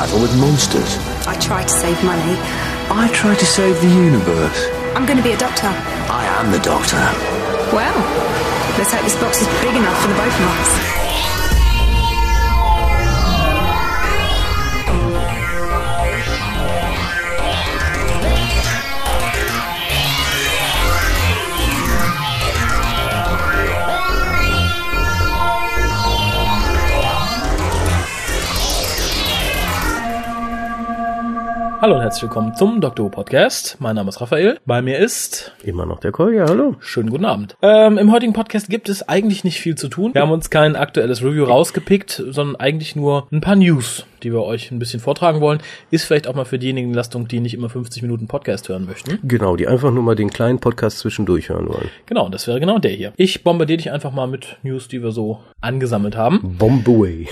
battle with monsters. I try to save money. I try to save the universe. I'm going to be a doctor. I am the Doctor. Well, let's hope this box is big enough for the both of us. Hallo und herzlich willkommen zum Dr. Who Podcast. Mein Name ist Raphael. Bei mir ist Immer noch der Kolja, hallo. schönen guten Abend. Ähm, Im heutigen Podcast gibt es eigentlich nicht viel zu tun. Wir haben uns kein aktuelles Review rausgepickt, sondern eigentlich nur ein paar News, die wir euch ein bisschen vortragen wollen. Ist vielleicht auch mal für diejenigen Lastung, die nicht immer 50 Minuten Podcast hören möchten. Genau, die einfach nur mal den kleinen Podcast zwischendurch hören wollen. Genau, das wäre genau der hier. Ich bombardiere dich einfach mal mit News, die wir so angesammelt haben. Bombaway.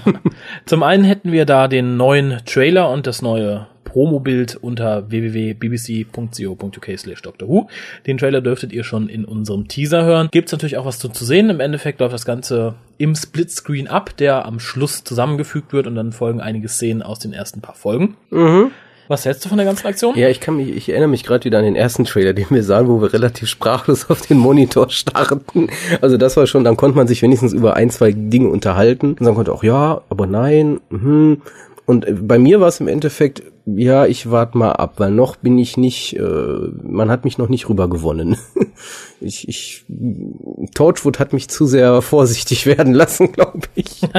Zum einen hätten wir da den neuen Trailer und das neue Promobild unter www.bbc.co.uk slash Doctor Who. Den Trailer dürftet ihr schon in unserem Teaser hören. Gibt's natürlich auch was zu, zu sehen. Im Endeffekt läuft das Ganze im Splitscreen ab, der am Schluss zusammengefügt wird und dann folgen einige Szenen aus den ersten paar Folgen. Was hältst du von der ganzen Aktion? Ja, ich kann mich, ich erinnere mich gerade wieder an den ersten Trailer, den wir sahen, wo wir relativ sprachlos auf den Monitor starrten. Also das war schon, dann konnte man sich wenigstens über ein, zwei Dinge unterhalten. Und dann konnte auch ja, aber nein, mhm. Und äh, bei mir war es im Endeffekt, ja, ich warte mal ab, weil noch bin ich nicht, äh, man hat mich noch nicht rüber gewonnen. ich, ich, Torchwood hat mich zu sehr vorsichtig werden lassen, glaube ich.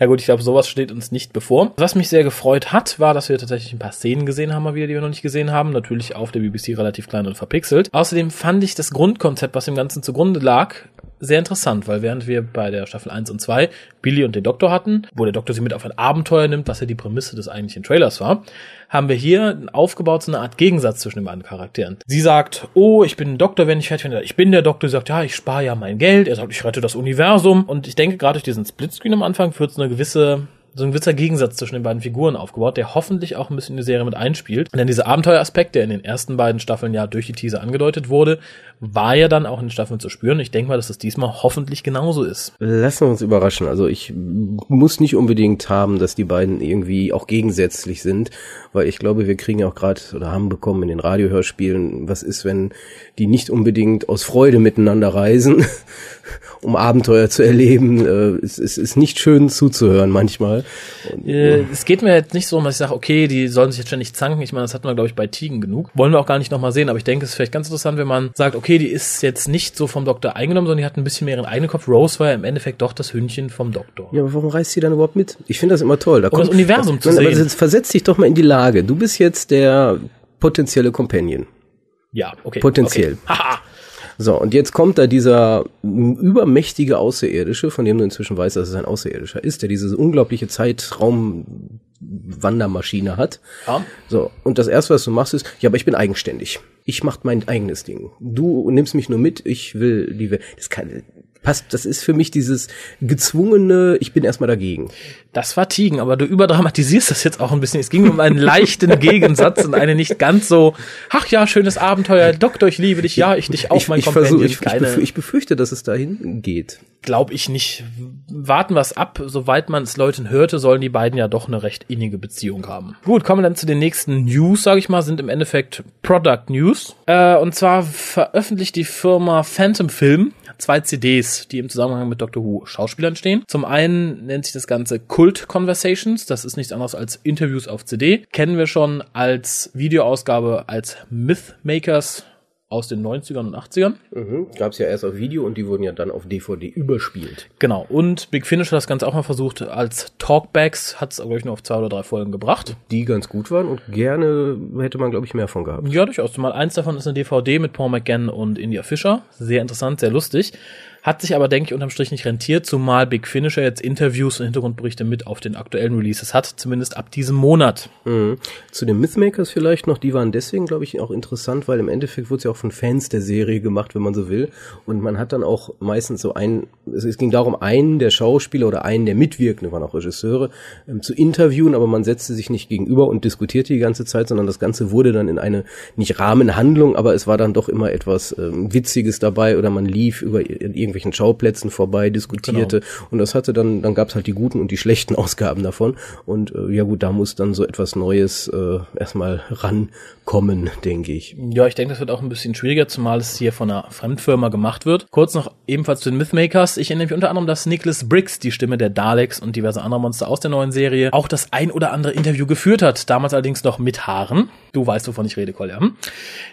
Ja gut, ich glaube, sowas steht uns nicht bevor. Was mich sehr gefreut hat, war, dass wir tatsächlich ein paar Szenen gesehen haben, mal wieder, die wir noch nicht gesehen haben. Natürlich auf der BBC relativ klein und verpixelt. Außerdem fand ich das Grundkonzept, was dem Ganzen zugrunde lag, sehr interessant, weil während wir bei der Staffel 1 und 2 Billy und den Doktor hatten, wo der Doktor sie mit auf ein Abenteuer nimmt, was ja die Prämisse des eigentlichen Trailers war, haben wir hier aufgebaut so eine Art Gegensatz zwischen den beiden Charakteren. Sie sagt, oh, ich bin ein Doktor, wenn ich fertig bin. Ich bin der Doktor, sie sagt, ja, ich spare ja mein Geld. Er sagt, ich rette das Universum. Und ich denke, gerade durch diesen Splitscreen am Anfang wird es eine gewisse so ein gewisser Gegensatz zwischen den beiden Figuren aufgebaut, der hoffentlich auch ein bisschen in die Serie mit einspielt. Denn dieser Abenteueraspekt, der in den ersten beiden Staffeln ja durch die Teaser angedeutet wurde, war ja dann auch in den Staffeln zu spüren. Ich denke mal, dass es diesmal hoffentlich genauso ist. Lassen wir uns überraschen. Also ich muss nicht unbedingt haben, dass die beiden irgendwie auch gegensätzlich sind, weil ich glaube, wir kriegen ja auch gerade oder haben bekommen in den Radiohörspielen, was ist, wenn die nicht unbedingt aus Freude miteinander reisen, um Abenteuer zu erleben. Äh, es, es ist nicht schön zuzuhören manchmal. Und, Äh, es geht mir jetzt nicht so, dass ich sage, okay, die sollen sich jetzt ständig zanken. Ich meine, das hatten wir, glaube ich, bei Tigen genug. Wollen wir auch gar nicht nochmal sehen, aber ich denke, es ist vielleicht ganz interessant, wenn man sagt, okay, die ist jetzt nicht so vom Doktor eingenommen, sondern die hat ein bisschen mehr ihren eigenen Kopf. Rose war ja im Endeffekt doch das Hündchen vom Doktor. Ja, aber warum reist sie dann überhaupt mit? Ich finde das immer toll. Da Um das Universum zu Nein, Aber sehen. jetzt versetz dich doch mal in die Lage. Du bist jetzt der potenzielle Companion. Ja, okay. Potenziell. Okay. Haha. So, und jetzt kommt da dieser übermächtige Außerirdische, von dem du inzwischen weißt, dass es ein Außerirdischer ist, der diese unglaubliche Zeitraumwandermaschine hat. Ja. So, und das erste, was du machst, ist, ja, aber ich bin eigenständig. Ich mach mein eigenes Ding. Du nimmst mich nur mit, ich will die Welt. Das kann, passt, das ist für mich dieses gezwungene, ich bin erstmal dagegen. Das war Tigen, aber du überdramatisierst das jetzt auch ein bisschen. Es ging um einen leichten Gegensatz und eine nicht ganz so, ach ja, schönes Abenteuer, Doktor, ich liebe dich, ja, ich dich auch, ich, mein ich, versuch, ich, ich, ich befürchte, dass es dahin geht. glaube ich nicht. Warten wir es ab. Soweit man es Leuten hörte, sollen die beiden ja doch eine recht innige Beziehung haben. Gut, kommen wir dann zu den nächsten News, sage ich mal, sind im Endeffekt Product News. Äh, und zwar veröffentlicht die Firma Phantom Film zwei CDs, die im Zusammenhang mit Doctor Who Schauspielern stehen. Zum einen nennt sich das Ganze Cult Conversations. Das ist nichts anderes als Interviews auf CD. Kennen wir schon als Videoausgabe als Mythmakers aus den 90ern und 80ern. Mhm. Gab es ja erst auf Video und die wurden ja dann auf DVD überspielt. Genau. Und Big Finish hat das Ganze auch mal versucht als Talkbacks, hat es, glaube ich, nur auf zwei oder drei Folgen gebracht. Die ganz gut waren und gerne hätte man, glaube ich, mehr von gehabt. Ja, durchaus. Zumal eins davon ist eine DVD mit Paul McGann und India Fisher. Sehr interessant, sehr lustig. Hat sich aber, denke ich, unterm Strich nicht rentiert, zumal Big Finisher jetzt Interviews und Hintergrundberichte mit auf den aktuellen Releases hat, zumindest ab diesem Monat. Mhm. Zu den Mythmakers vielleicht noch, die waren deswegen, glaube ich, auch interessant, weil im Endeffekt wurde es ja auch von Fans der Serie gemacht, wenn man so will. Und man hat dann auch meistens so einen, es, ging darum, einen der Schauspieler oder einen der Mitwirkenden, waren auch Regisseure, ähm, zu interviewen, aber man setzte sich nicht gegenüber und diskutierte die ganze Zeit, sondern das Ganze wurde dann in eine, nicht Rahmenhandlung, aber es war dann doch immer etwas ähm, Witziges dabei oder man lief über ir- irgendwelche irgendwelchen Schauplätzen vorbei, diskutierte. Und das hatte dann, dann gab es halt die guten und die schlechten Ausgaben davon. Und äh, ja gut, da muss dann so etwas Neues äh, erstmal rankommen, denke ich. Ja, ich denke, das wird auch ein bisschen schwieriger, zumal es hier von einer Fremdfirma gemacht wird. Kurz noch ebenfalls zu den Mythmakers. Ich erinnere mich unter anderem, dass Nicholas Briggs, die Stimme der Daleks und diverse andere Monster aus der neuen Serie, auch das ein oder andere Interview geführt hat. Damals allerdings noch mit Haaren. Du weißt, wovon ich rede, Kolja. Hm?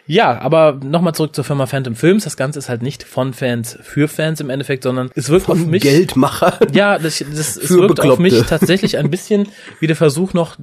Ja, aber nochmal zurück zur Firma Phantom Films. Das Ganze ist halt nicht von Fans für Fans im Endeffekt, sondern es wirkt auf Von mich... Geldmacher. Ja, das, das es wirkt auf mich Bekloppte. tatsächlich ein bisschen wie der Versuch noch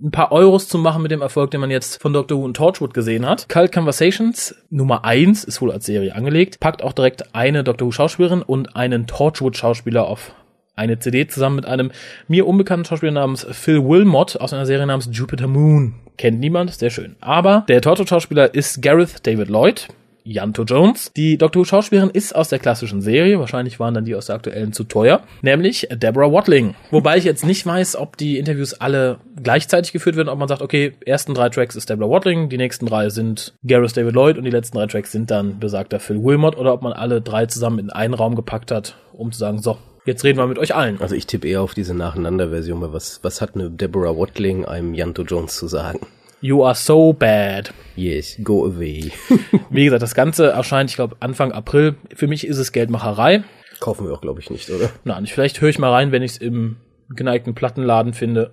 ein paar Euros zu machen mit dem Erfolg, den man jetzt von Doctor Who und Torchwood gesehen hat. Cult Conversations Nummer eins ist wohl als Serie angelegt, packt auch direkt eine Doctor Who Schauspielerin und einen Torchwood Schauspieler auf eine CD zusammen mit einem mir unbekannten Schauspieler namens Phil Wilmot aus einer Serie namens Jupiter Moon. Kennt niemand, sehr schön. Aber der Torchwood-Schauspieler ist Gareth David Lloyd, Janto Jones. Die Doctor Who Schauspielerin ist aus der klassischen Serie, wahrscheinlich waren dann die aus der aktuellen zu teuer, nämlich Deborah Watling. Wobei ich jetzt nicht weiß, ob die Interviews alle gleichzeitig geführt werden, ob man sagt, okay, ersten drei Tracks ist Deborah Watling, die nächsten drei sind Gareth David Lloyd und die letzten drei Tracks sind dann besagter Phil Wilmot oder ob man alle drei zusammen in einen Raum gepackt hat, um zu sagen, so, jetzt reden wir mit euch allen. Also ich tippe eher auf diese Nacheinander-Version, weil was, was hat eine Deborah Watling einem Janto Jones zu sagen? You are so bad. Yes, go away. Wie gesagt, das Ganze erscheint, ich glaube, Anfang April. Für mich ist es Geldmacherei. Kaufen wir auch, glaube ich, nicht, oder? Nein, ich, vielleicht höre ich mal rein, wenn ich es im geneigten Plattenladen finde.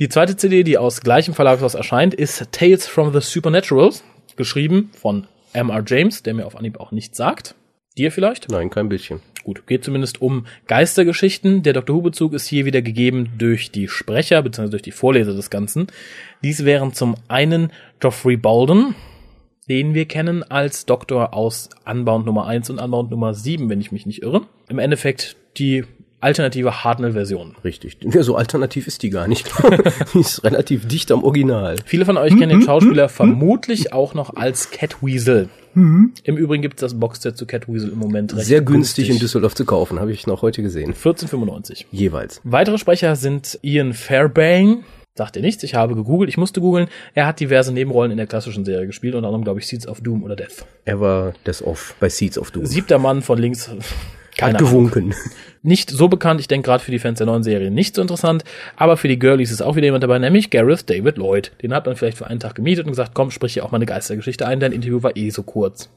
Die zweite CD, die aus gleichem Verlagshaus erscheint, ist Tales from the Supernaturals, geschrieben von M.R. James, der mir auf Anhieb auch nichts sagt. Dir vielleicht? Nein, kein Bildchen. Gut, geht zumindest um Geistergeschichten. Der Dr. Who-Bezug ist hier wieder gegeben durch die Sprecher bzw. durch die Vorleser des Ganzen. Dies wären zum einen Geoffrey Bolden, den wir kennen als Doktor aus Unbound Nummer 1 und Unbound Nummer 7, wenn ich mich nicht irre. Im Endeffekt die alternative Hartnell-Version. Richtig. Ja, so alternativ ist die gar nicht. die ist relativ dicht am Original. Viele von euch kennen den Schauspieler vermutlich auch noch als Catweasel. Im Übrigen gibt es das Boxset zu Catweasel im Moment recht Sehr günstig in Düsseldorf zu kaufen, habe ich noch heute gesehen. 14,95. Jeweils. Weitere Sprecher sind Ian Fairbairn. Sagt ihr nichts? Ich habe gegoogelt, ich musste googeln. Er hat diverse Nebenrollen in der klassischen Serie gespielt, unter anderem, glaube ich, Seeds of Doom oder Death. Er war das Off bei Seeds of Doom. Siebter Mann von links. Keine Hat Ahnung. gewunken. Nicht so bekannt, ich denke gerade für die Fans der neuen Serie nicht so interessant, aber für die Girlies ist auch wieder jemand dabei, nämlich Gareth David Lloyd. Den hat man vielleicht für einen Tag gemietet und gesagt, komm, sprich hier auch mal eine Geistergeschichte ein, dein Interview war eh so kurz.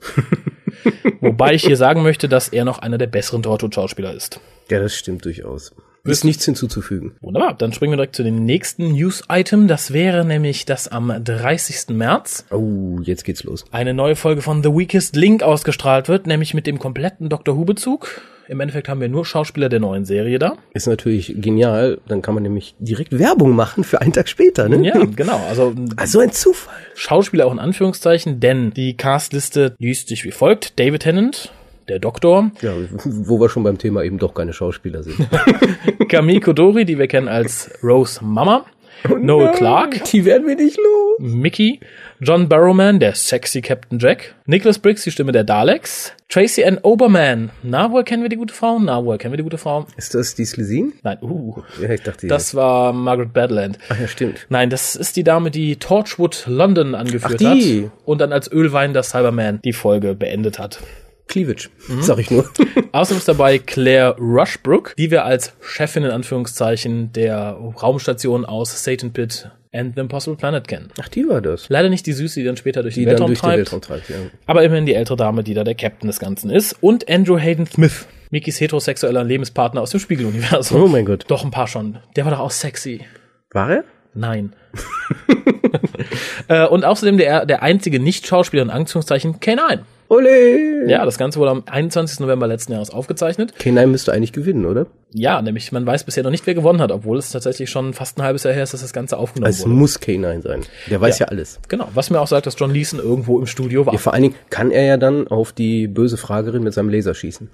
Wobei ich hier sagen möchte, dass er noch einer der besseren Torchwood-Schauspieler ist. Ja, das stimmt durchaus. Ist nichts hinzuzufügen. Wunderbar, dann springen wir direkt zu dem nächsten News-Item. Das wäre nämlich, dass am 30. März Oh, jetzt geht's los. eine neue Folge von The Weakest Link ausgestrahlt wird, nämlich mit dem kompletten Doctor Who-Bezug. Im Endeffekt haben wir nur Schauspieler der neuen Serie da. Ist natürlich genial. Dann kann man nämlich direkt Werbung machen für einen Tag später, ne? Ja, genau. Also Also ein Zufall. Schauspieler auch in Anführungszeichen, denn die Castliste liest sich wie folgt. David Tennant, der Doktor, Ja, wo wir schon beim Thema eben doch keine Schauspieler sind. Camille Kodori, die wir kennen als Rose Mama, Noel Clark, Die werden wir nicht los. Mickey, John Barrowman, der sexy Captain Jack, Nicholas Briggs, die Stimme der Daleks, Tracy Ann Oberman, na, woher kennen wir die gute Frau? Na, woher kennen wir die gute Frau? Ist das die Slesin? Nein, uh, Ja, ich dachte, das war Margaret Badland. Ach ja, stimmt. Nein, das ist die Dame, die Torchwood London angeführt Ach, die. hat und dann als Ölwein der Cyberman die Folge beendet hat. Cleavage, sag ich nur. Außerdem ist dabei Claire Rushbrook, die wir als Chefin in Anführungszeichen der Raumstation aus Satan Pit and the Impossible Planet kennen. Ach, die war das. Leider nicht die Süße, die dann später durch Die dann Weltraum durch den treibt, Weltraum treibt, ja. aber immerhin die ältere Dame, die da der Captain des Ganzen ist. Und Andrew Hayden Smith, Mikis heterosexueller Lebenspartner aus dem Spiegeluniversum. Oh mein Gott. Doch ein paar schon. Der war doch auch sexy. War er? Nein. äh, und außerdem der, der einzige Nicht-Schauspieler in Anführungszeichen K9. Ole! Ja, das Ganze wurde am 21. November letzten Jahres aufgezeichnet. K9 müsste eigentlich gewinnen, oder? Ja, nämlich man weiß bisher noch nicht, wer gewonnen hat, obwohl es tatsächlich schon fast ein halbes Jahr her ist, dass das Ganze aufgenommen Es wurde. muss K9 sein. Der weiß ja, alles. Genau, was mir auch sagt, dass John Leeson irgendwo im Studio war. Ja, vor allen Dingen kann er ja dann auf die böse Fragerin mit seinem Laser schießen.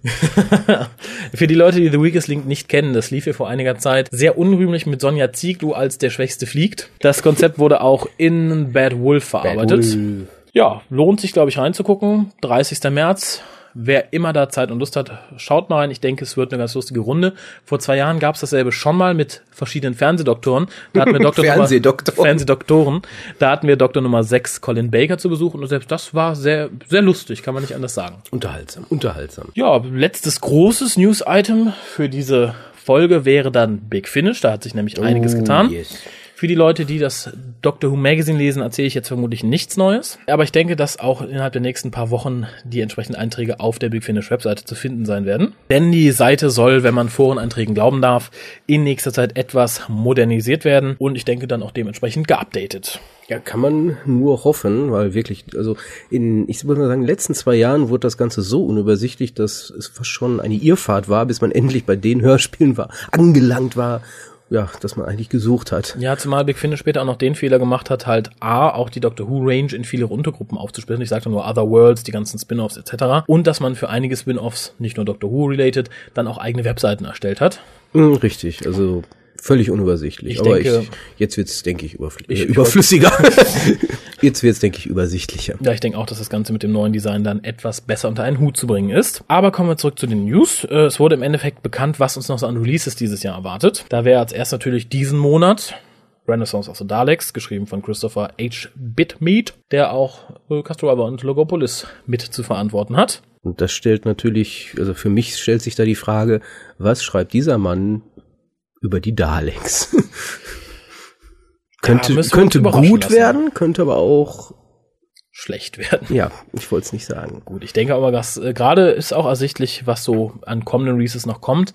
Für die Leute, die The Weakest Link nicht kennen, das lief hier vor einiger Zeit sehr unrühmlich mit Sonja Zieglu als der Schwächste fliegt. Das Konzept wurde auch in Bad Wolf verarbeitet. Wolf. Ja, lohnt sich, glaube ich, reinzugucken. 30. März. wer immer da Zeit und Lust hat, schaut mal rein. Ich denke, es wird eine ganz lustige Runde. Vor zwei Jahren gab es dasselbe schon mal mit verschiedenen Fernsehdoktoren. Da hatten wir Doktor Fernsehdoktoren. Nummer, Fernsehdoktoren. Da hatten wir Doktor Nummer 6 Colin Baker zu Besuch und selbst das war sehr, sehr lustig, kann man nicht anders sagen. Unterhaltsam, unterhaltsam. Ja, letztes großes News-Item für diese Folge wäre dann Big Finish. Da hat sich nämlich einiges Oh, getan. yes. Für die Leute, die das Doctor Who Magazine lesen, erzähle ich jetzt vermutlich nichts Neues. Aber ich denke, dass auch innerhalb der nächsten paar Wochen die entsprechenden Einträge auf der Big Finish Webseite zu finden sein werden. Denn die Seite soll, wenn man Foreneinträgen glauben darf, in nächster Zeit etwas modernisiert werden und ich denke dann auch dementsprechend geupdatet. Ja, kann man nur hoffen, weil wirklich, also in, ich würde mal sagen, in den letzten zwei Jahren wurde das Ganze so unübersichtlich, dass es fast schon eine Irrfahrt war, bis man endlich bei den Hörspielen war, angelangt war, ja, dass man eigentlich gesucht hat. Ja, zumal Big Finish später auch noch den Fehler gemacht hat, halt A, auch die Doctor Who Range in viele Untergruppen aufzusplitten. Ich sagte nur Other Worlds, die ganzen Spin-offs etc. Und dass man für einige Spin-offs, nicht nur Doctor Who related, dann auch eigene Webseiten erstellt hat. Hm, richtig, also völlig unübersichtlich. Ich Aber denke- ich, jetzt wird's, denke ich, überfl Ich- äh, überflüssiger. jetzt wird's, denke ich, übersichtlicher. Ja, ich denke auch, dass das Ganze mit dem neuen Design dann etwas besser unter einen Hut zu bringen ist. Aber kommen wir zurück zu den News. Äh, Es wurde im Endeffekt bekannt, was uns noch so an Releases dieses Jahr erwartet. Da wäre als erst natürlich diesen Monat Renaissance of the Daleks, geschrieben von Christopher H. Bitmead, der auch äh, Castro River und Logopolis mit zu verantworten hat. Und das stellt natürlich, also für mich stellt sich da die Frage, was schreibt dieser Mann über die Daleks? könnte uns könnte gut lassen. werden, könnte aber auch, Schlecht werden. ja, ich wollte es nicht sagen. Gut, ich denke aber, dass äh, gerade ist auch ersichtlich, was so an kommenden Releases noch kommt.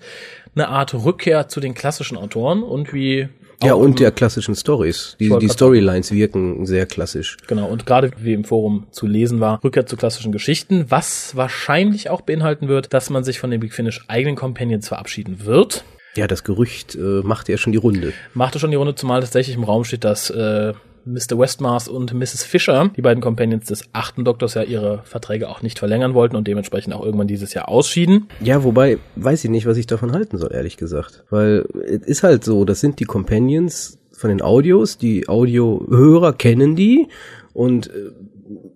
Eine Art Rückkehr zu den klassischen Autoren und wie Ja, und der klassischen Stories. Die, die Storylines wirken sehr klassisch. Genau, und gerade wie im Forum zu lesen war, Rückkehr zu klassischen Geschichten, was wahrscheinlich auch beinhalten wird, dass man sich von den Big Finish eigenen Companions verabschieden wird. Ja, das Gerücht äh, macht ja schon die Runde. Machte schon die Runde, zumal tatsächlich im Raum steht, dass äh, Mr. Westmars und Mrs. Fisher, die beiden Companions des achten Doktors, ja ihre Verträge auch nicht verlängern wollten und dementsprechend auch irgendwann dieses Jahr ausschieden. Ja, wobei, weiß ich nicht, was ich davon halten soll, ehrlich gesagt. Weil es ist halt so, das sind die Companions von den Audios, die Audiohörer kennen die und äh,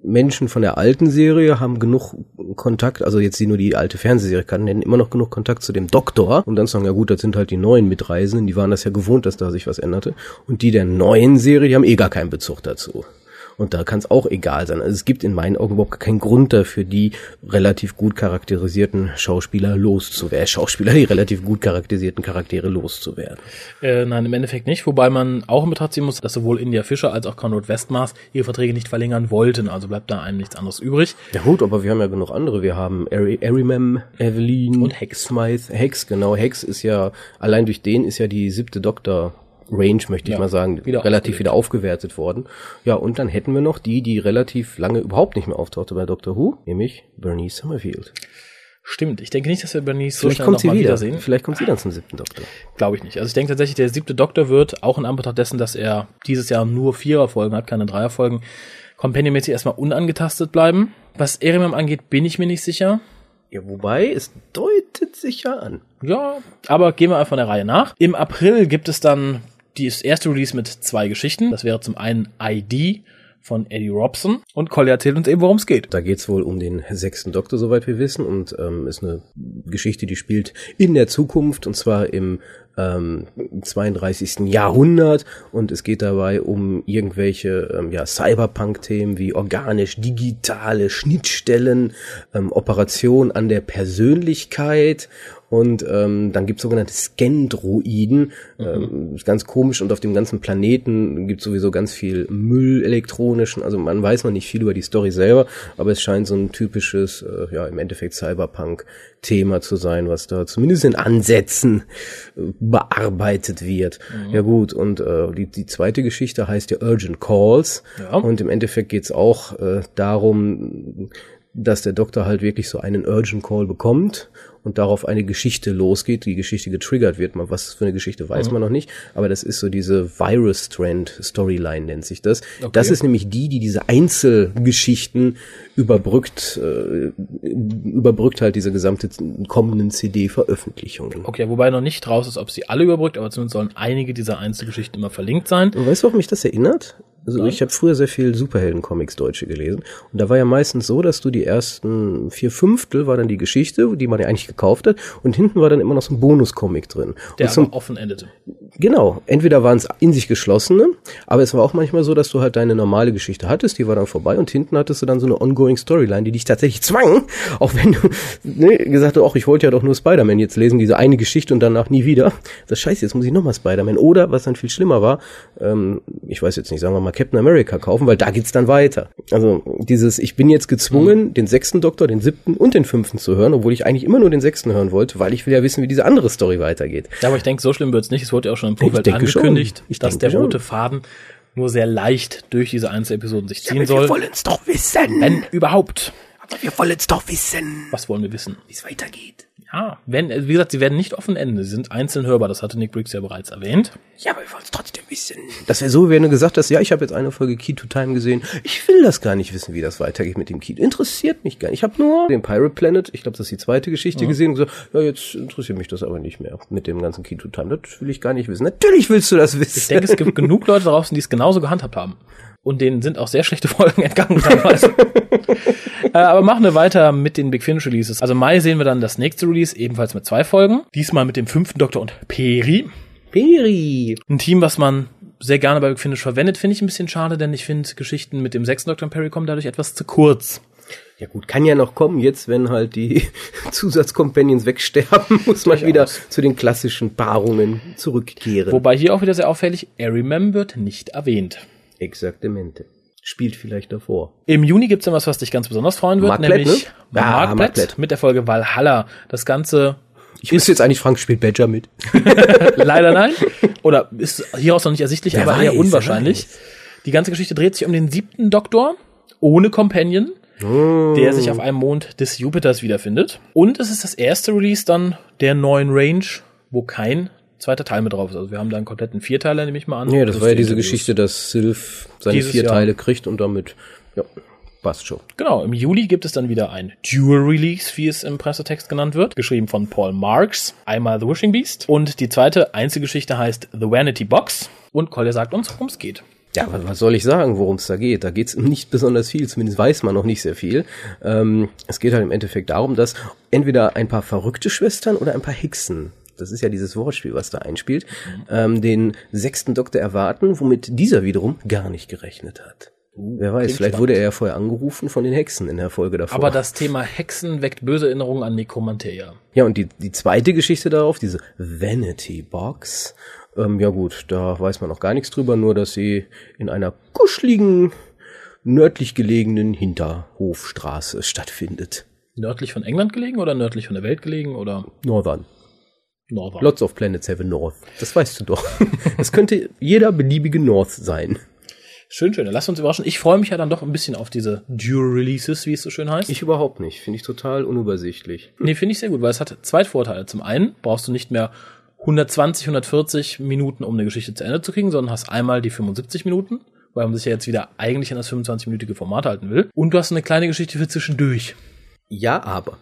Menschen von der alten Serie haben genug Kontakt, also jetzt die nur die alte Fernsehserie kann, nennen immer noch genug Kontakt zu dem Doktor und dann sagen, ja gut, das sind halt die neuen Mitreisenden, die waren das ja gewohnt, dass da sich was änderte. Und die der neuen Serie, die haben eh gar keinen Bezug dazu. Und da kann es auch egal sein. Also es gibt in meinen Augen überhaupt keinen Grund dafür, die relativ gut charakterisierten Schauspieler loszuwerden. Schauspieler, die relativ gut charakterisierten Charaktere loszuwerden. Äh, nein, im Endeffekt nicht, wobei man auch in Betracht ziehen muss, dass sowohl India Fischer als auch Conrad Westmars ihre Verträge nicht verlängern wollten, also bleibt da einem nichts anderes übrig. Ja gut, aber wir haben ja genug andere. Wir haben Ari- Arimem, Evelyn Und Hex. Smythe. Hex, genau. Hex ist ja, allein durch den ist ja die siebte Doktor Range, möchte ich Ja, mal sagen, wieder relativ wieder aufgewertet worden. Ja, und dann hätten wir noch die, die relativ lange überhaupt nicht mehr auftauchte bei Doctor Who, nämlich Bernice Summerfield. Stimmt, ich denke nicht, dass wir Bernice so Vielleicht schnell kommt sie wieder. wiedersehen. Vielleicht kommt sie dann zum siebten Doktor. Glaube ich nicht. Also ich denke tatsächlich, der siebte Doktor wird, auch in Anbetracht dessen, dass er dieses Jahr nur Viererfolgen hat, keine Dreierfolgen, Companion-mäßig erstmal unangetastet bleiben. Was Erimem angeht, bin ich mir nicht sicher. Ja, wobei, es deutet sich ja an. Ja, aber gehen wir einfach der Reihe nach. Im April gibt es dann das erste Release mit zwei Geschichten. Das wäre zum einen ID von Eddie Robson und Collier erzählt uns eben, worum es geht. Da geht's wohl um den sechsten Doktor, soweit wir wissen, und ähm, ist eine Geschichte, die spielt in der Zukunft, und zwar im ähm, 32. Jahrhundert, und es geht dabei um irgendwelche ähm, ja, Cyberpunk-Themen wie organisch-digitale Schnittstellen, ähm, Operation an der Persönlichkeit und ähm, dann gibt's sogenannte Scan-Droiden. Ähm, ist ganz komisch und auf dem ganzen Planeten gibt's sowieso ganz viel Müll elektronischen. Also man weiß noch nicht viel über die Story selber, aber es scheint so ein typisches, äh, ja im Endeffekt Cyberpunk-Thema zu sein, was da zumindest in Ansätzen äh, bearbeitet wird. Ja gut, und äh, die, die zweite Geschichte heißt ja Urgent Calls. Ja. Und im Endeffekt geht's auch äh, darum, dass der Doktor halt wirklich so einen Urgent Call bekommt und darauf eine Geschichte losgeht, die Geschichte getriggert wird. Mal was für eine Geschichte weiß man noch nicht, aber das ist so diese Virus Strand Storyline nennt sich das. Das ist nämlich die, die diese Einzelgeschichten überbrückt, äh, überbrückt halt diese gesamte kommenden CD-Veröffentlichungen. Okay, wobei noch nicht raus ist, ob sie alle überbrückt, aber zumindest sollen einige dieser Einzelgeschichten immer verlinkt sein. Und weißt du, worauf mich das erinnert? Also ich habe früher sehr viel Superhelden-Comics Deutsche gelesen. Und da war ja meistens so, dass du die ersten vier Fünftel war dann die Geschichte, die man ja eigentlich gekauft hat. Und hinten war dann immer noch so ein Bonus-Comic drin. Der und zum, offen endete. Genau, entweder waren es in sich geschlossene, aber es war auch manchmal so, dass du halt deine normale Geschichte hattest, die war dann vorbei und hinten hattest du dann so eine ongoing Storyline, die dich tatsächlich zwang, auch wenn du ne, gesagt hast, ach, ich wollte ja doch nur Spider-Man jetzt lesen, diese eine Geschichte und danach nie wieder. Das scheiße, jetzt muss ich nochmal Spider-Man. Oder, was dann viel schlimmer war, ähm, ich weiß jetzt nicht, sagen wir mal Captain America kaufen, weil da geht's dann weiter. Also dieses, ich bin jetzt gezwungen, mhm. den sechsten Doktor, den siebten und den fünften zu hören, obwohl ich eigentlich immer nur den sechsten hören wollte, weil ich will ja wissen, wie diese andere Story weitergeht. Ja, aber ich denke, so schlimm wird's nicht. Es wurde ja auch schon im Vorfeld angekündigt, dass der rote Faden nur sehr leicht durch diese Einzelepisoden sich ziehen ja, soll. Wir wollen's doch wissen. Wenn überhaupt. Aber wir wollen's doch wissen. Was wollen wir wissen? Wie es weitergeht. Ja, wenn, wie gesagt, sie werden nicht offen enden. Sie sind einzeln hörbar. Das hatte Nick Briggs ja bereits erwähnt. Ja, aber wir wollen es trotzdem wissen. Das wäre so, wenn du gesagt hast, ja, ich habe jetzt eine Folge Key to Time gesehen. Ich will das gar nicht wissen, wie das weitergeht mit dem Key. Interessiert mich gar nicht. Ich habe nur den Pirate Planet, ich glaube, das ist die zweite Geschichte ja. gesehen und gesagt, ja, jetzt interessiert mich das aber nicht mehr mit dem ganzen Key to Time. Das will ich gar nicht wissen. Natürlich willst du das wissen. Ich denke, es gibt genug Leute draußen, die es genauso gehandhabt haben. Und denen sind auch sehr schlechte Folgen entgangen teilweise. äh, aber machen wir weiter mit den Big Finish Releases. Also Mai sehen wir dann das nächste Release, ebenfalls mit zwei Folgen. Diesmal mit dem fünften Doktor und Peri. Peri. Ein Team, was man sehr gerne bei Big Finish verwendet, finde ich ein bisschen schade, denn ich finde Geschichten mit dem sechsten Doktor und Perry kommen dadurch etwas zu kurz. Ja gut, kann ja noch kommen. Jetzt, wenn halt die Zusatzcompanions wegsterben, muss man wieder zu den klassischen Paarungen zurückkehren. Wobei hier auch wieder sehr auffällig, Arimem wird nicht erwähnt. Exaktamente spielt vielleicht davor. Im Juni gibt's dann was, was dich ganz besonders freuen wird, Marklet, nämlich ne? ja, Marklet mit der Folge Valhalla. Das Ganze ich müsste jetzt eigentlich fragen, spielt Badger mit? Leider nein. Oder ist hieraus noch nicht ersichtlich, wer aber weiß, eher unwahrscheinlich. Die ganze Geschichte dreht sich um den siebten Doktor ohne Companion, oh. der sich auf einem Mond des Jupiters wiederfindet. Und es ist das erste Release dann der neuen Range, wo kein zweiter Teil mit drauf ist. Also wir haben da einen kompletten Vierteiler, nehme ich mal an. Ja, das, das war ja diese Interviews. Geschichte, dass Sylph seine Dieses vier Jahr. Teile kriegt und damit, ja, passt schon. Genau, im Juli gibt es dann wieder ein Dual Release, wie es im Pressetext genannt wird, geschrieben von Paul Marks, einmal The Wishing Beast und die zweite Einzelgeschichte heißt The Vanity Box und Collier sagt uns, worum es geht. Ja, was soll ich sagen, worum es da geht? Da geht es nicht besonders viel, zumindest weiß man noch nicht sehr viel. Ähm, es geht halt im Endeffekt darum, dass entweder ein paar verrückte Schwestern oder ein paar Hexen das ist ja dieses Wortspiel, was da einspielt, ähm, den sechsten Doktor erwarten, womit dieser wiederum gar nicht gerechnet hat. Uh, Wer weiß, vielleicht spannend. wurde er ja vorher angerufen von den Hexen in der Folge davor. Aber das Thema Hexen weckt böse Erinnerungen an Nekromantia. Ja, und die, die zweite Geschichte darauf, diese Vanity Box, ähm, ja gut, da weiß man noch gar nichts drüber, nur dass sie in einer kuscheligen, nördlich gelegenen Hinterhofstraße stattfindet. Nördlich von England gelegen oder nördlich von der Welt gelegen oder? Northern. Northern. Lots of Planets have a North. Das weißt du doch. Das könnte jeder beliebige North sein. Schön, schön. Lass uns überraschen. Ich freue mich ja dann doch ein bisschen auf diese Dual Releases, wie es so schön heißt. Ich überhaupt nicht. Finde ich total unübersichtlich. Nee, finde ich sehr gut, weil es hat zwei Vorteile. Zum einen brauchst du nicht mehr 120, 140 Minuten, um eine Geschichte zu Ende zu kriegen, sondern hast einmal die 75 Minuten, weil man sich ja jetzt wieder eigentlich an das 25-minütige Format halten will. Und du hast eine kleine Geschichte für zwischendurch. Ja, aber.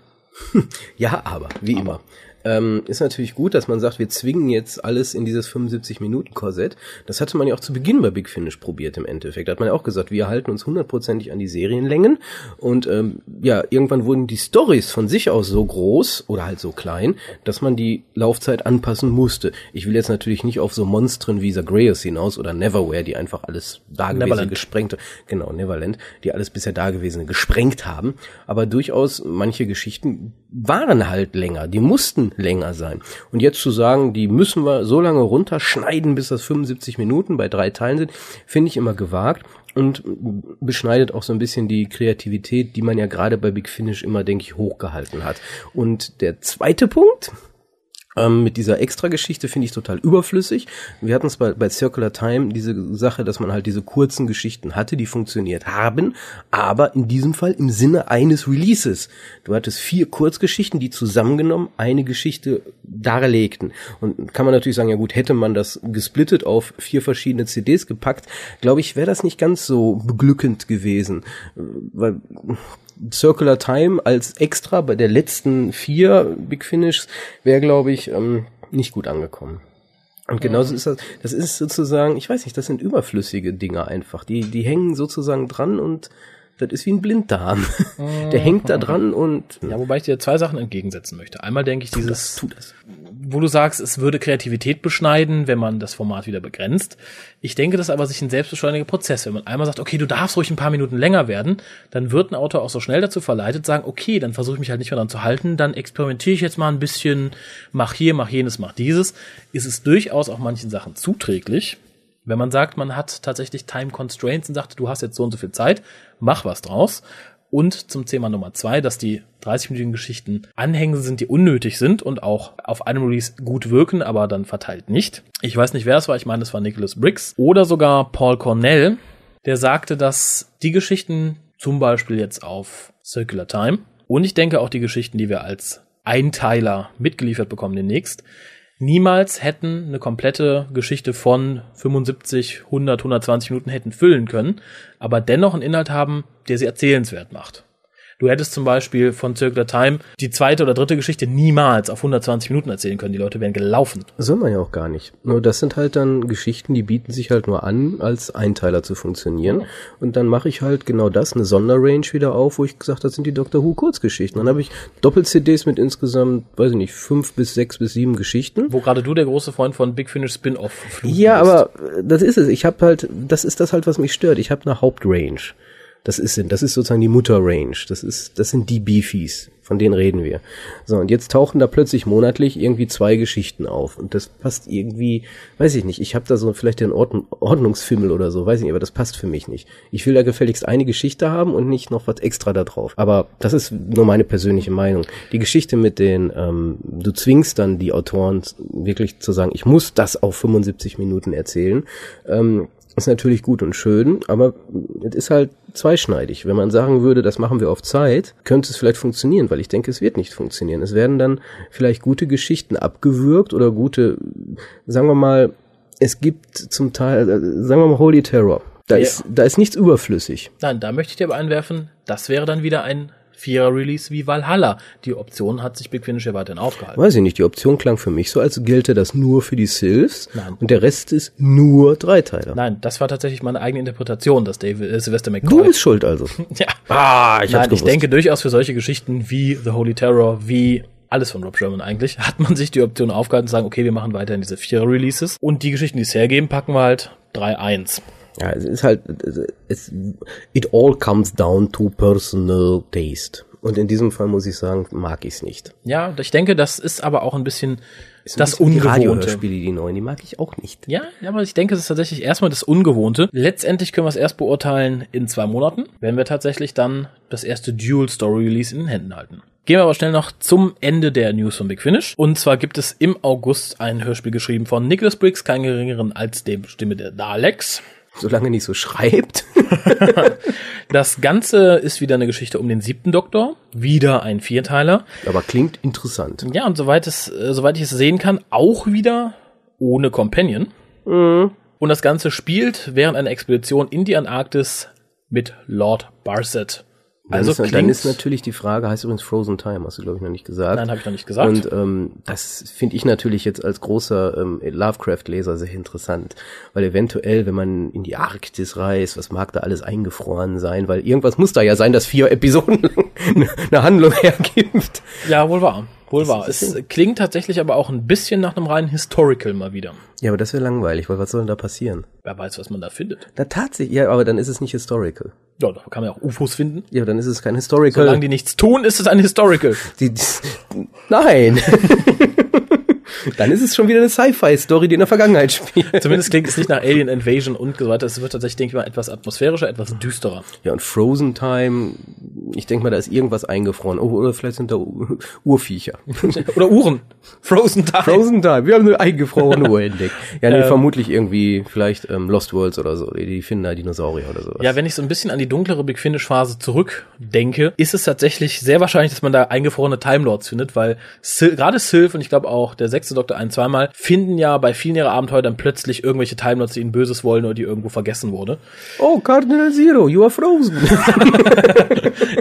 ja, aber, wie aber. immer ähm, ist natürlich gut, dass man sagt, wir zwingen jetzt alles in dieses 75-Minuten-Korsett. Das hatte man ja auch zu Beginn bei Big Finish probiert im Endeffekt. Da hat man ja auch gesagt, wir halten uns hundertprozentig an die Serienlängen und ähm, ja, irgendwann wurden die Stories von sich aus so groß oder halt so klein, dass man die Laufzeit anpassen musste. Ich will jetzt natürlich nicht auf so Monstren wie Zagreus hinaus oder Neverwhere, die einfach alles dagewesene gesprengt, genau, Neverland, die alles bisher dagewesene gesprengt haben, aber durchaus manche Geschichten waren halt länger, die mussten länger sein. Und jetzt zu sagen, die müssen wir so lange runterschneiden, bis das 75 Minuten bei drei Teilen sind, finde ich immer gewagt und beschneidet auch so ein bisschen die Kreativität, die man ja gerade bei Big Finish immer, denke ich, hochgehalten hat. Und der zweite Punkt, ähm, mit dieser Extra-Geschichte finde ich total überflüssig. Wir hatten es bei, bei Circular Time diese Sache, dass man halt diese kurzen Geschichten hatte, die funktioniert haben, aber in diesem Fall im Sinne eines Releases. Du hattest vier Kurzgeschichten, die zusammengenommen eine Geschichte darlegten. Und kann man natürlich sagen, ja gut, hätte man das gesplittet auf vier verschiedene CDs gepackt, glaube ich, wäre das nicht ganz so beglückend gewesen. Weil Circular Time als extra bei der letzten vier Big Finish wäre, glaube ich, ähm, nicht gut angekommen. Und genauso ist das, das ist sozusagen, ich weiß nicht, das sind überflüssige Dinge einfach. Die, die hängen sozusagen dran und das ist wie ein Blinddarm. Der hängt da dran und Ja, wobei ich dir zwei Sachen entgegensetzen möchte. Einmal denke ich dieses, wo du sagst, es würde Kreativität beschneiden, wenn man das Format wieder begrenzt. Ich denke, das ist aber sich ein selbstbeschleuniger Prozess. Wenn man einmal sagt, okay, du darfst ruhig ein paar Minuten länger werden, dann wird ein Autor auch so schnell dazu verleitet, sagen, okay, dann versuche ich mich halt nicht mehr daran zu halten, dann experimentiere ich jetzt mal ein bisschen, mach hier, mach jenes, mach dieses. Ist es durchaus auch manchen Sachen zuträglich. Wenn man sagt, man hat tatsächlich Time Constraints und sagt, du hast jetzt so und so viel Zeit, mach was draus. Und zum Thema Nummer zwei, dass die 30-minütigen Geschichten Anhänge sind, die unnötig sind und auch auf einem Release gut wirken, aber dann verteilt nicht. Ich weiß nicht, wer es war. Ich meine, es war Nicholas Briggs oder sogar Paul Cornell, der sagte, dass die Geschichten zum Beispiel jetzt auf Circular Time und ich denke auch die Geschichten, die wir als Einteiler mitgeliefert bekommen demnächst, niemals hätten eine komplette Geschichte von 75, 100, 120 Minuten hätten füllen können, aber dennoch einen Inhalt haben, der sie erzählenswert macht. Du hättest zum Beispiel von Circular Time die zweite oder dritte Geschichte niemals auf 120 Minuten erzählen können. Die Leute wären gelaufen. soll man ja auch gar nicht. Nur das sind halt dann Geschichten, die bieten sich halt nur an, als Einteiler zu funktionieren. Und dann mache ich halt genau das, eine Sonderrange wieder auf, wo ich gesagt habe, das sind die Doctor Who Kurzgeschichten. Dann habe ich Doppel-CDs mit insgesamt, weiß ich nicht, fünf bis sechs bis sieben Geschichten. Wo gerade du der große Freund von Big Finish Spin-Off Ja, bist. aber das ist es. Ich habe halt, das ist das halt, was mich stört. Ich habe eine Hauptrange. Das ist, das ist sozusagen die Mutterrange. Das ist, das sind die Beefies. Von denen reden wir. So, und jetzt tauchen da plötzlich monatlich irgendwie zwei Geschichten auf. Und das passt irgendwie, weiß ich nicht, ich habe da so vielleicht den Ordn Ordnungsfimmel oder so, weiß ich nicht, aber das passt für mich nicht. Ich will da gefälligst eine Geschichte haben und nicht noch was extra da drauf. Aber das ist nur meine persönliche Meinung. Die Geschichte mit den, ähm, du zwingst dann die Autoren wirklich zu sagen, ich muss das auf 75 Minuten erzählen. Ähm, ist natürlich gut und schön, aber es ist halt zweischneidig. Wenn man sagen würde, das machen wir auf Zeit, könnte es vielleicht funktionieren, weil ich denke, es wird nicht funktionieren. Es werden dann vielleicht gute Geschichten abgewürgt oder gute, sagen wir mal, es gibt zum Teil, äh, sagen wir mal Holy Terror. Da Ja. ist, da ist nichts überflüssig. Nein, da möchte ich dir aber einwerfen, das wäre dann wieder ein Vierer-Release wie Valhalla. Die Option hat sich ja weiterhin aufgehalten. Weiß ich nicht, die Option klang für mich so, als gelte das nur für die Sylphs Nein. und der Rest ist nur Dreiteiler. Nein, das war tatsächlich meine eigene Interpretation, dass David äh, Sylvester Du McCoy. bist schuld also. ja. Ah, ich Nein, ich denke durchaus für solche Geschichten wie The Holy Terror, wie alles von Rob Sherman eigentlich, hat man sich die Option aufgehalten zu sagen, okay, wir machen weiterhin diese Vierer-Releases und die Geschichten, die es hergeben, packen wir halt 3-1. Ja, es ist halt, es, it all comes down to personal taste. Und in diesem Fall muss ich sagen, mag ich es nicht. Ja, ich denke, das ist aber auch ein bisschen das Die Ungewohnte. Radiohörspiele, die neuen, die mag ich auch nicht. Ja, ja, aber ich denke, es ist tatsächlich erstmal das Ungewohnte. Letztendlich können wir es erst beurteilen in zwei Monaten, wenn wir tatsächlich dann das erste Dual Story Release in den Händen halten. Gehen wir aber schnell noch zum Ende der News von Big Finish. Und zwar gibt es im August ein Hörspiel geschrieben von Nicholas Briggs, keinen geringeren als dem Stimme der Daleks. Solange nicht so schreibt. Das Ganze ist wieder eine Geschichte um den siebten Doktor. Wieder ein Vierteiler. Aber klingt interessant. Ja, und soweit es, äh, soweit ich es sehen kann, auch wieder ohne Companion. Und das Ganze spielt während einer Expedition in die Antarktis mit Lord Barset. Dann, Also ist, dann ist natürlich die Frage, heißt übrigens Frozen Time, hast du glaube ich noch nicht gesagt. nein, habe ich noch nicht gesagt. Und ähm, das finde ich natürlich jetzt als großer ähm, Lovecraft-Leser sehr interessant, weil eventuell, wenn man in die Arktis reist, was mag da alles eingefroren sein, weil irgendwas muss da ja sein, das vier Episoden lang eine- eine Handlung hergibt. ja, wohl wahr. Wohl wahr. Es klingt tatsächlich aber auch ein bisschen nach einem reinen Historical mal wieder. Ja, aber das wäre langweilig, weil was soll denn da passieren? Wer weiß, was man da findet. Na tatsächlich, ja, aber dann ist es nicht historical. Ja, da kann man ja auch UFOs finden. Ja, dann ist es kein historical. Solange die nichts tun, ist es ein Historical. Die, die, nein. Dann ist es schon wieder eine Sci-Fi-Story, die in der Vergangenheit spielt. Zumindest klingt es nicht nach Alien Invasion und so weiter. Es wird tatsächlich, denke ich mal, etwas atmosphärischer, etwas düsterer. Ja, und Frozen Time, ich denke mal, da ist irgendwas eingefroren. Oh, oder vielleicht sind da Urviecher. Oder Uhren. Frozen Time. Frozen Time, wir haben eine eingefrorene Uhr entdeckt. Ja, nee, vermutlich irgendwie vielleicht ähm, Lost Worlds oder so. Die finden da Dinosaurier oder sowas. Ja, wenn ich so ein bisschen an die dunklere Big Finish Phase zurückdenke, ist es tatsächlich sehr wahrscheinlich, dass man da eingefrorene Time Lords findet, weil Sil gerade Sylph und ich glaube auch der sechste Doktor ein, zweimal, finden ja bei vielen ihrer Abenteuer dann plötzlich irgendwelche Timelords, die ihnen Böses wollen oder die irgendwo vergessen wurde. Oh, Cardinal Zero, you are frozen.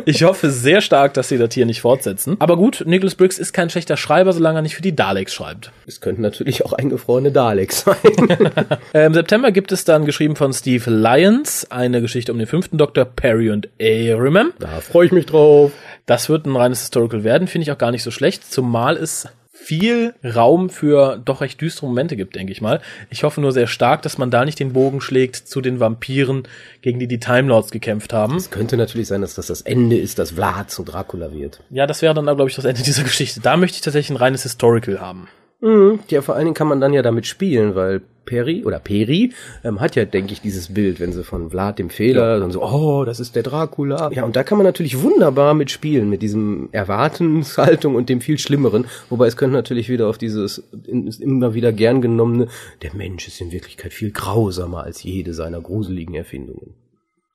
Ich hoffe sehr stark, dass sie das hier nicht fortsetzen. Aber gut, Nicholas Briggs ist kein schlechter Schreiber, solange er nicht für die Daleks schreibt. es könnten natürlich auch eingefrorene Daleks sein. Äh, Im September gibt es dann, geschrieben von Steve Lyons, eine Geschichte um den fünften Doktor, Perry und Arimem. da freue ich mich drauf. Das wird ein reines Historical werden, finde ich auch gar nicht so schlecht, zumal es viel Raum für doch recht düstere Momente gibt, denke ich mal. Ich hoffe nur sehr stark, dass man da nicht den Bogen schlägt zu den Vampiren, gegen die die Time Lords gekämpft haben. Es könnte natürlich sein, dass das das Ende ist, dass Vlad zu Dracula wird. Ja, das wäre dann, glaube ich, das Ende dieser Geschichte. Da möchte ich tatsächlich ein reines Historical haben. Mhm. Ja, vor allen Dingen kann man dann ja damit spielen, weil Peri oder Peri ähm, hat ja, denke ich, dieses Bild, wenn sie von Vlad dem Fehler dann so, oh, das ist der Dracula. Ja, und da kann man natürlich wunderbar mitspielen, mit diesem Erwartenshaltung und dem viel Schlimmeren. Wobei es könnte natürlich wieder auf dieses in- immer wieder gern genommene, der Mensch ist in Wirklichkeit viel grausamer als jede seiner gruseligen Erfindungen.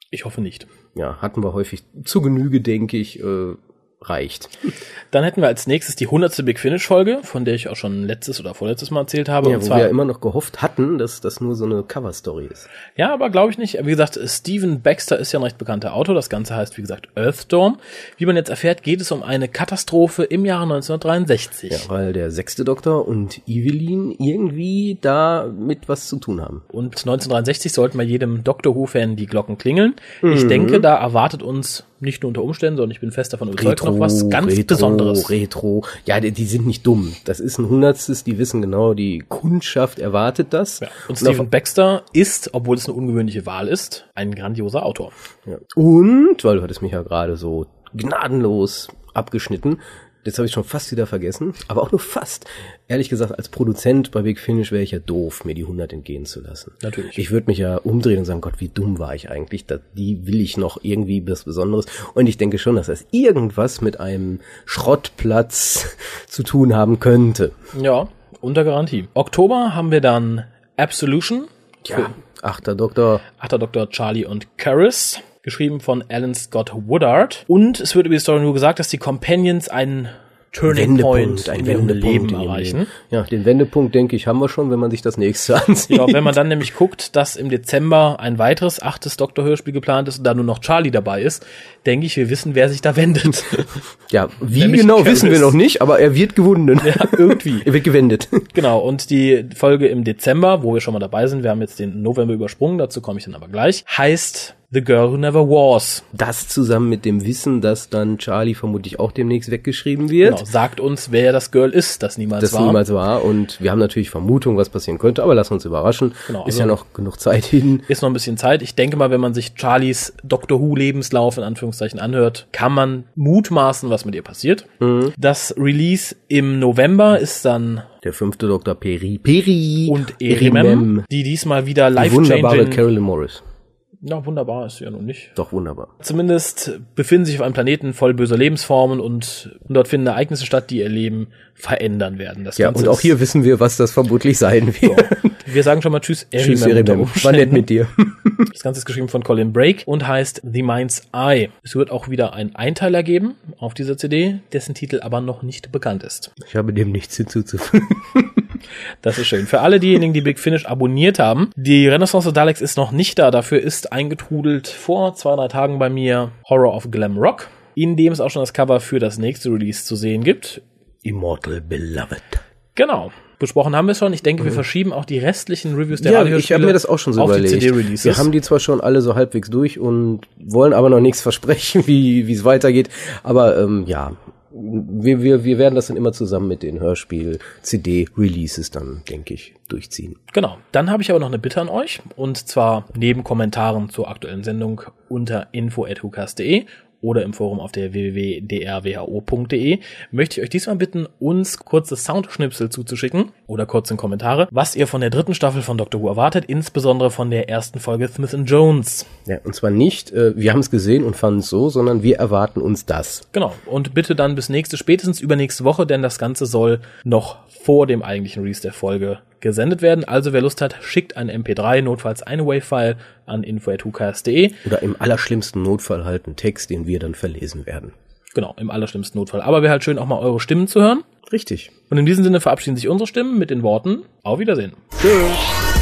Ich hoffe nicht. Ja, hatten wir häufig zu Genüge, denke ich, äh, reicht. Dann hätten wir als nächstes die 100. Big Finish Folge, von der ich auch schon letztes oder vorletztes Mal erzählt habe. Ja, und wo zwar wir ja immer noch gehofft hatten, dass das nur so eine Cover-Story ist. Ja, aber glaube ich nicht. Wie gesagt, Steven Baxter ist ja ein recht bekannter Autor. Das Ganze heißt, wie gesagt, Earthstorm. Wie man jetzt erfährt, geht es um eine Katastrophe im Jahre 1963. Ja, weil der sechste Doktor und Evelyn irgendwie da mit was zu tun haben. Und 1963 sollten bei jedem Doctor Who-Fan die Glocken klingeln. Ich denke, da erwartet uns nicht nur unter Umständen, sondern ich bin fest davon überzeugt, noch was ganz Retro, Besonderes. Retro. Ja, die, die sind nicht dumm. Das ist ein Hundertstes, die wissen genau, die Kundschaft erwartet das. Ja. Und auf- Steven Baxter ist, obwohl es eine ungewöhnliche Wahl ist, ein grandioser Autor. Ja. Und, weil du hattest mich ja gerade so gnadenlos abgeschnitten, jetzt habe ich schon fast wieder vergessen, aber auch nur fast. Ehrlich gesagt, als Produzent bei Big Finish wäre ich ja doof, mir die 100 entgehen zu lassen. Natürlich. Ich würde mich ja umdrehen und sagen, Gott, wie dumm war ich eigentlich? Da, die will ich noch irgendwie was Besonderes. Und ich denke schon, dass das irgendwas mit einem Schrottplatz zu tun haben könnte. Ja, unter Garantie. Oktober haben wir dann Absolution. Ja. Achter Doktor. Achter Dr. Charlie und Caris, geschrieben von Alan Scott Woodard. Und es wird über die Story nur gesagt, dass die Companions einen Turning Point ein Wendepunkt Leben erreichen. Ja, den Wendepunkt, denke ich, haben wir schon, wenn man sich das nächste ansieht. Ja, wenn man dann nämlich guckt, dass im Dezember ein weiteres achtes Doktor-Hörspiel geplant ist und da nur noch Charlie dabei ist, denke ich, wir wissen, wer sich da wendet. Ja, wie Nämlich genau Caris. wissen wir noch nicht, aber er wird gewunden. Ja, irgendwie. er wird gewendet. Genau, und die Folge im Dezember, wo wir schon mal dabei sind, wir haben jetzt den November übersprungen, dazu komme ich dann aber gleich, heißt The Girl Who Never Was. Das zusammen mit dem Wissen, dass dann Charlie vermutlich auch demnächst weggeschrieben wird. Genau, sagt uns, wer das Girl ist, das niemals das war. niemals war. Und wir haben natürlich Vermutung, was passieren könnte, aber lass uns überraschen. Genau, Ist also- ja noch genug Zeit hin. Ist noch ein bisschen Zeit. Ich denke mal, wenn man sich Charlies Doctor Who Lebenslauf in Anführungszeichen anhört, kann man mutmaßen, was mit ihr passiert. Mhm. Das Release im November ist dann Der fünfte Doktor Peri. Peri. und Erimem, die diesmal wieder Die wunderbare. Carolyn Morris. Ja, wunderbar ist ja nun nicht. Doch wunderbar. Zumindest befinden sich auf einem Planeten voll böser Lebensformen und dort finden Ereignisse statt, die ihr Leben verändern werden. Das Ja, Ganze und auch hier wissen wir, was das vermutlich sein wird. Wir sagen schon mal Tschüss, Tschüss, Erimem unter Erimem. War nett mit dir. Das Ganze ist geschrieben von Colin Brake und heißt The Mind's Eye. Es wird auch wieder einen Einteiler geben auf dieser CD, dessen Titel aber noch nicht bekannt ist. Ich habe dem nichts hinzuzufügen. Das ist schön. Für alle diejenigen, die Big Finish abonniert haben, die Renaissance of Daleks ist noch nicht da. Dafür ist eingetrudelt vor zwei, drei Tagen bei mir Horror of Glam Rock, in dem es auch schon das Cover für das nächste Release zu sehen gibt. Immortal Beloved. Genau. Besprochen haben wir es schon. Ich denke, wir verschieben auch die restlichen Reviews der Ja, ich habe mir das auch schon so überlegt. Wir haben die zwar schon alle so halbwegs durch und wollen aber noch nichts versprechen, wie wie es weitergeht. Aber ähm, ja, wir, wir, wir werden das dann immer zusammen mit den Hörspiel-CD-Releases dann, denke ich, durchziehen. Genau. Dann habe ich aber noch eine Bitte an euch. Und zwar neben Kommentaren zur aktuellen Sendung unter info.hukas.de oder im Forum auf der www.drwho.de möchte ich euch diesmal bitten, uns kurze Soundschnipsel zuzuschicken oder kurze Kommentare, was ihr von der dritten Staffel von Doctor Who erwartet, insbesondere von der ersten Folge Smith Jones. Ja, und zwar nicht, äh, wir haben es gesehen und fanden es so, sondern wir erwarten uns das. Genau. Und bitte dann bis nächste, spätestens übernächste Woche, denn das Ganze soll noch vor dem eigentlichen Release der Folge gesendet werden. Also wer Lust hat, schickt ein MP3, notfalls eine Wave-File an info.hukas.de. Oder im allerschlimmsten Notfall halt einen Text, den wir dann verlesen werden. Genau, im allerschlimmsten Notfall. Aber wäre halt schön, auch mal eure Stimmen zu hören. Richtig. Und in diesem Sinne verabschieden sich unsere Stimmen mit den Worten Auf Wiedersehen. Tschüss.